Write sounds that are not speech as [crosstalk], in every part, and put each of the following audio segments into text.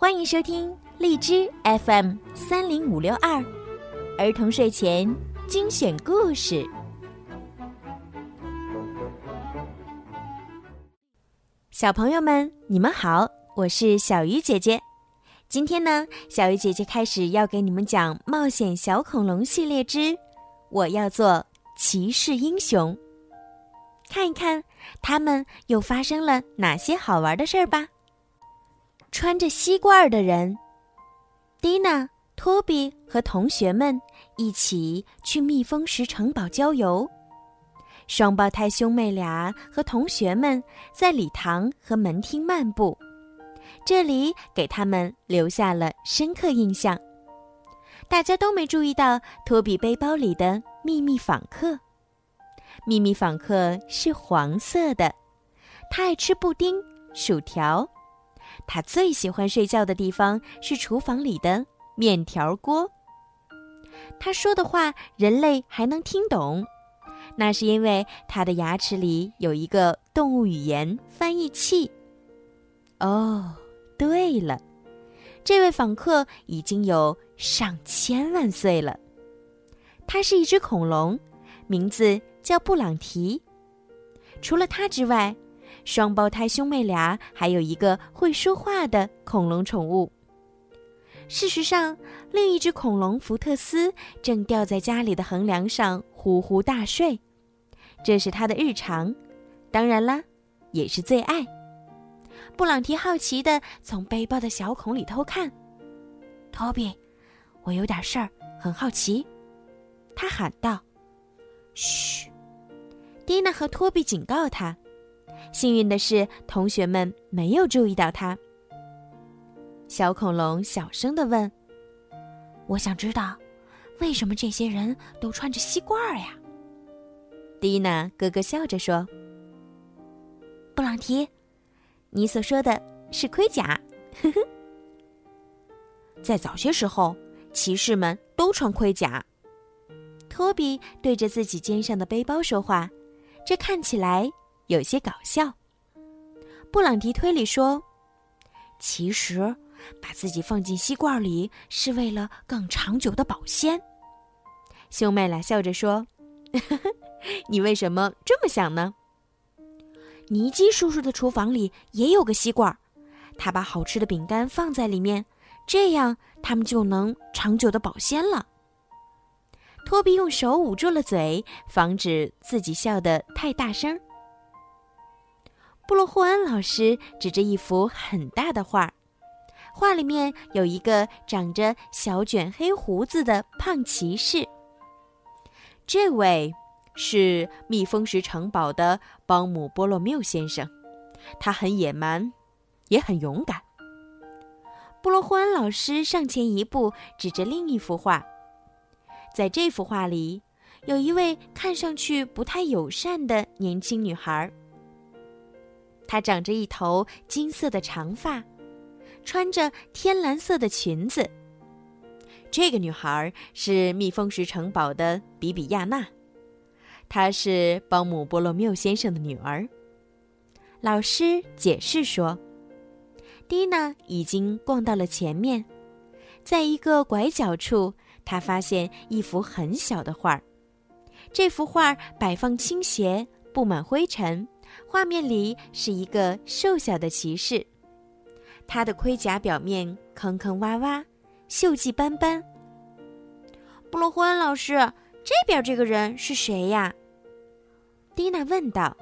欢迎收听荔枝 FM 三零五六二儿童睡前精选故事。小朋友们，你们好，我是小鱼姐姐。今天呢，小鱼姐姐开始要给你们讲《冒险小恐龙》系列之《我要做骑士英雄》。看一看他们又发生了哪些好玩的事儿吧。穿着吸罐的人，蒂娜、托比和同学们一起去蜜蜂石城堡郊游。双胞胎兄妹俩和同学们在礼堂和门厅漫步，这里给他们留下了深刻印象。大家都没注意到托比背包里的秘密访客。秘密访客是黄色的，他爱吃布丁、薯条。他最喜欢睡觉的地方是厨房里的面条锅。他说的话人类还能听懂，那是因为他的牙齿里有一个动物语言翻译器。哦，对了，这位访客已经有上千万岁了。他是一只恐龙，名字。叫布朗提。除了他之外，双胞胎兄妹俩还有一个会说话的恐龙宠物。事实上，另一只恐龙福特斯正吊在家里的横梁上呼呼大睡，这是他的日常，当然啦，也是最爱。布朗提好奇地从背包的小孔里偷看。托比，我有点事儿，很好奇。他喊道：“嘘。”蒂娜和托比警告他，幸运的是，同学们没有注意到他。小恐龙小声的问：“我想知道，为什么这些人都穿着吸罐呀？”蒂娜咯咯笑着说：“布朗提，你所说的是盔甲。呵呵，在早些时候，骑士们都穿盔甲。”托比对着自己肩上的背包说话。这看起来有些搞笑。布朗迪推理说：“其实，把自己放进吸罐里是为了更长久的保鲜。”兄妹俩笑着说：“ [laughs] 你为什么这么想呢？”尼基叔叔的厨房里也有个吸罐，他把好吃的饼干放在里面，这样他们就能长久的保鲜了。托比用手捂住了嘴，防止自己笑得太大声。布洛霍恩老师指着一幅很大的画，画里面有一个长着小卷黑胡子的胖骑士。这位是蜜蜂石城堡的邦姆波洛缪先生，他很野蛮，也很勇敢。布洛霍恩老师上前一步，指着另一幅画。在这幅画里，有一位看上去不太友善的年轻女孩。她长着一头金色的长发，穿着天蓝色的裙子。这个女孩是蜜蜂石城堡的比比亚娜，她是邦姆波洛缪先生的女儿。老师解释说，蒂娜已经逛到了前面，在一个拐角处。她发现一幅很小的画儿，这幅画摆放倾斜，布满灰尘。画面里是一个瘦小的骑士，他的盔甲表面坑坑洼洼，锈迹斑斑。布洛霍恩老师，这边这个人是谁呀？蒂娜问道。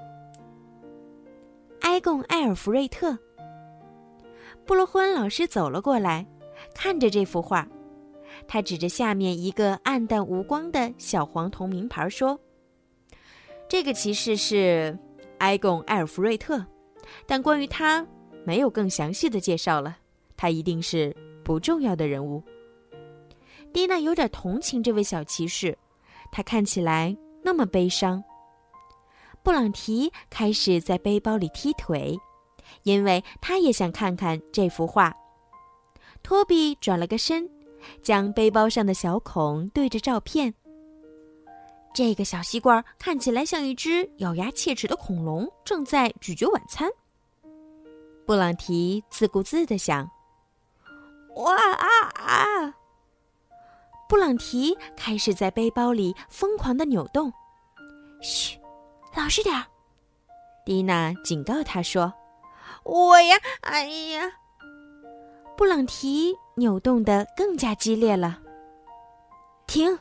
埃贡·埃尔弗瑞特。布洛霍恩老师走了过来，看着这幅画。他指着下面一个暗淡无光的小黄铜名牌说：“这个骑士是埃贡·埃尔弗瑞特，但关于他没有更详细的介绍了。他一定是不重要的人物。”蒂娜有点同情这位小骑士，他看起来那么悲伤。布朗提开始在背包里踢腿，因为他也想看看这幅画。托比转了个身。将背包上的小孔对着照片。这个小吸管看起来像一只咬牙切齿的恐龙，正在咀嚼晚餐。布朗提自顾自地想：“哇啊啊！布朗提开始在背包里疯狂的扭动。嘘，老实点儿！蒂娜警告他说：“我呀，哎呀！”布朗提扭动的更加激烈了。停！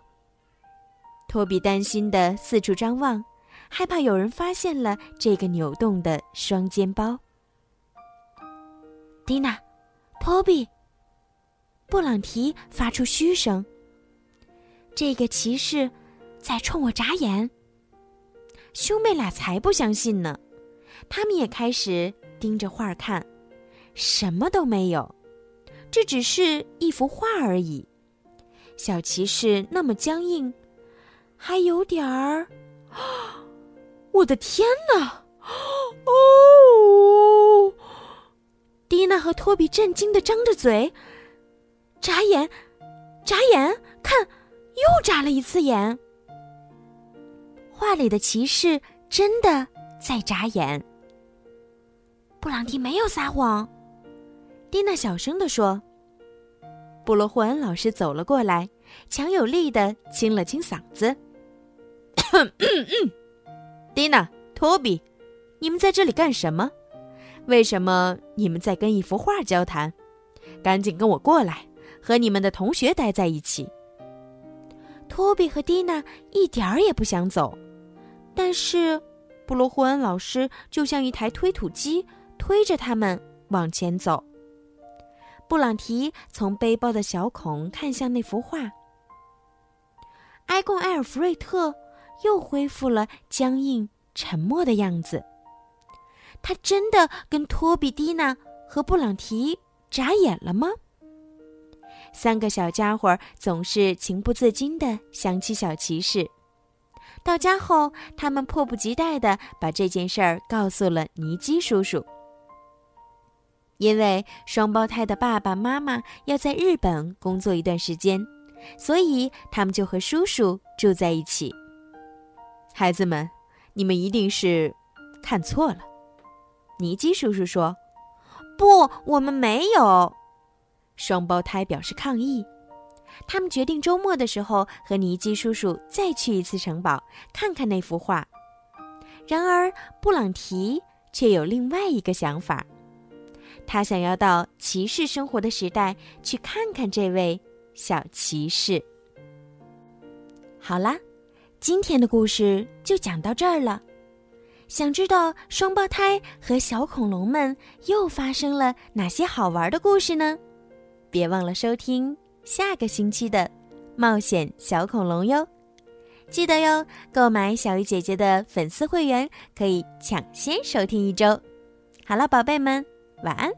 托比担心的四处张望，害怕有人发现了这个扭动的双肩包。蒂娜，托比，布朗提发出嘘声。这个骑士在冲我眨眼。兄妹俩才不相信呢，他们也开始盯着画看，什么都没有，这只是一幅画而已。小骑士那么僵硬，还有点儿…… [gasps] 我的天哪！[gasps] 哦！蒂娜和托比震惊的张着嘴，眨眼，眨眼，看。又眨了一次眼。画里的骑士真的在眨眼。布朗蒂没有撒谎，蒂娜小声地说。布罗霍恩老师走了过来，强有力的清了清嗓子。嗯嗯嗯蒂娜、托比，你们在这里干什么？为什么你们在跟一幅画交谈？赶紧跟我过来，和你们的同学待在一起。托比和蒂娜一点儿也不想走，但是布罗霍恩老师就像一台推土机，推着他们往前走。布朗提从背包的小孔看向那幅画，埃贡埃尔弗瑞特又恢复了僵硬沉默的样子。他真的跟托比、蒂娜和布朗提眨眼了吗？三个小家伙总是情不自禁地想起小骑士。到家后，他们迫不及待地把这件事儿告诉了尼基叔叔。因为双胞胎的爸爸妈妈要在日本工作一段时间，所以他们就和叔叔住在一起。孩子们，你们一定是看错了。尼基叔叔说：“不，我们没有。”双胞胎表示抗议，他们决定周末的时候和尼基叔叔再去一次城堡，看看那幅画。然而，布朗提却有另外一个想法，他想要到骑士生活的时代去看看这位小骑士。好啦，今天的故事就讲到这儿了。想知道双胞胎和小恐龙们又发生了哪些好玩的故事呢？别忘了收听下个星期的《冒险小恐龙》哟！记得哟，购买小鱼姐姐的粉丝会员可以抢先收听一周。好了，宝贝们，晚安。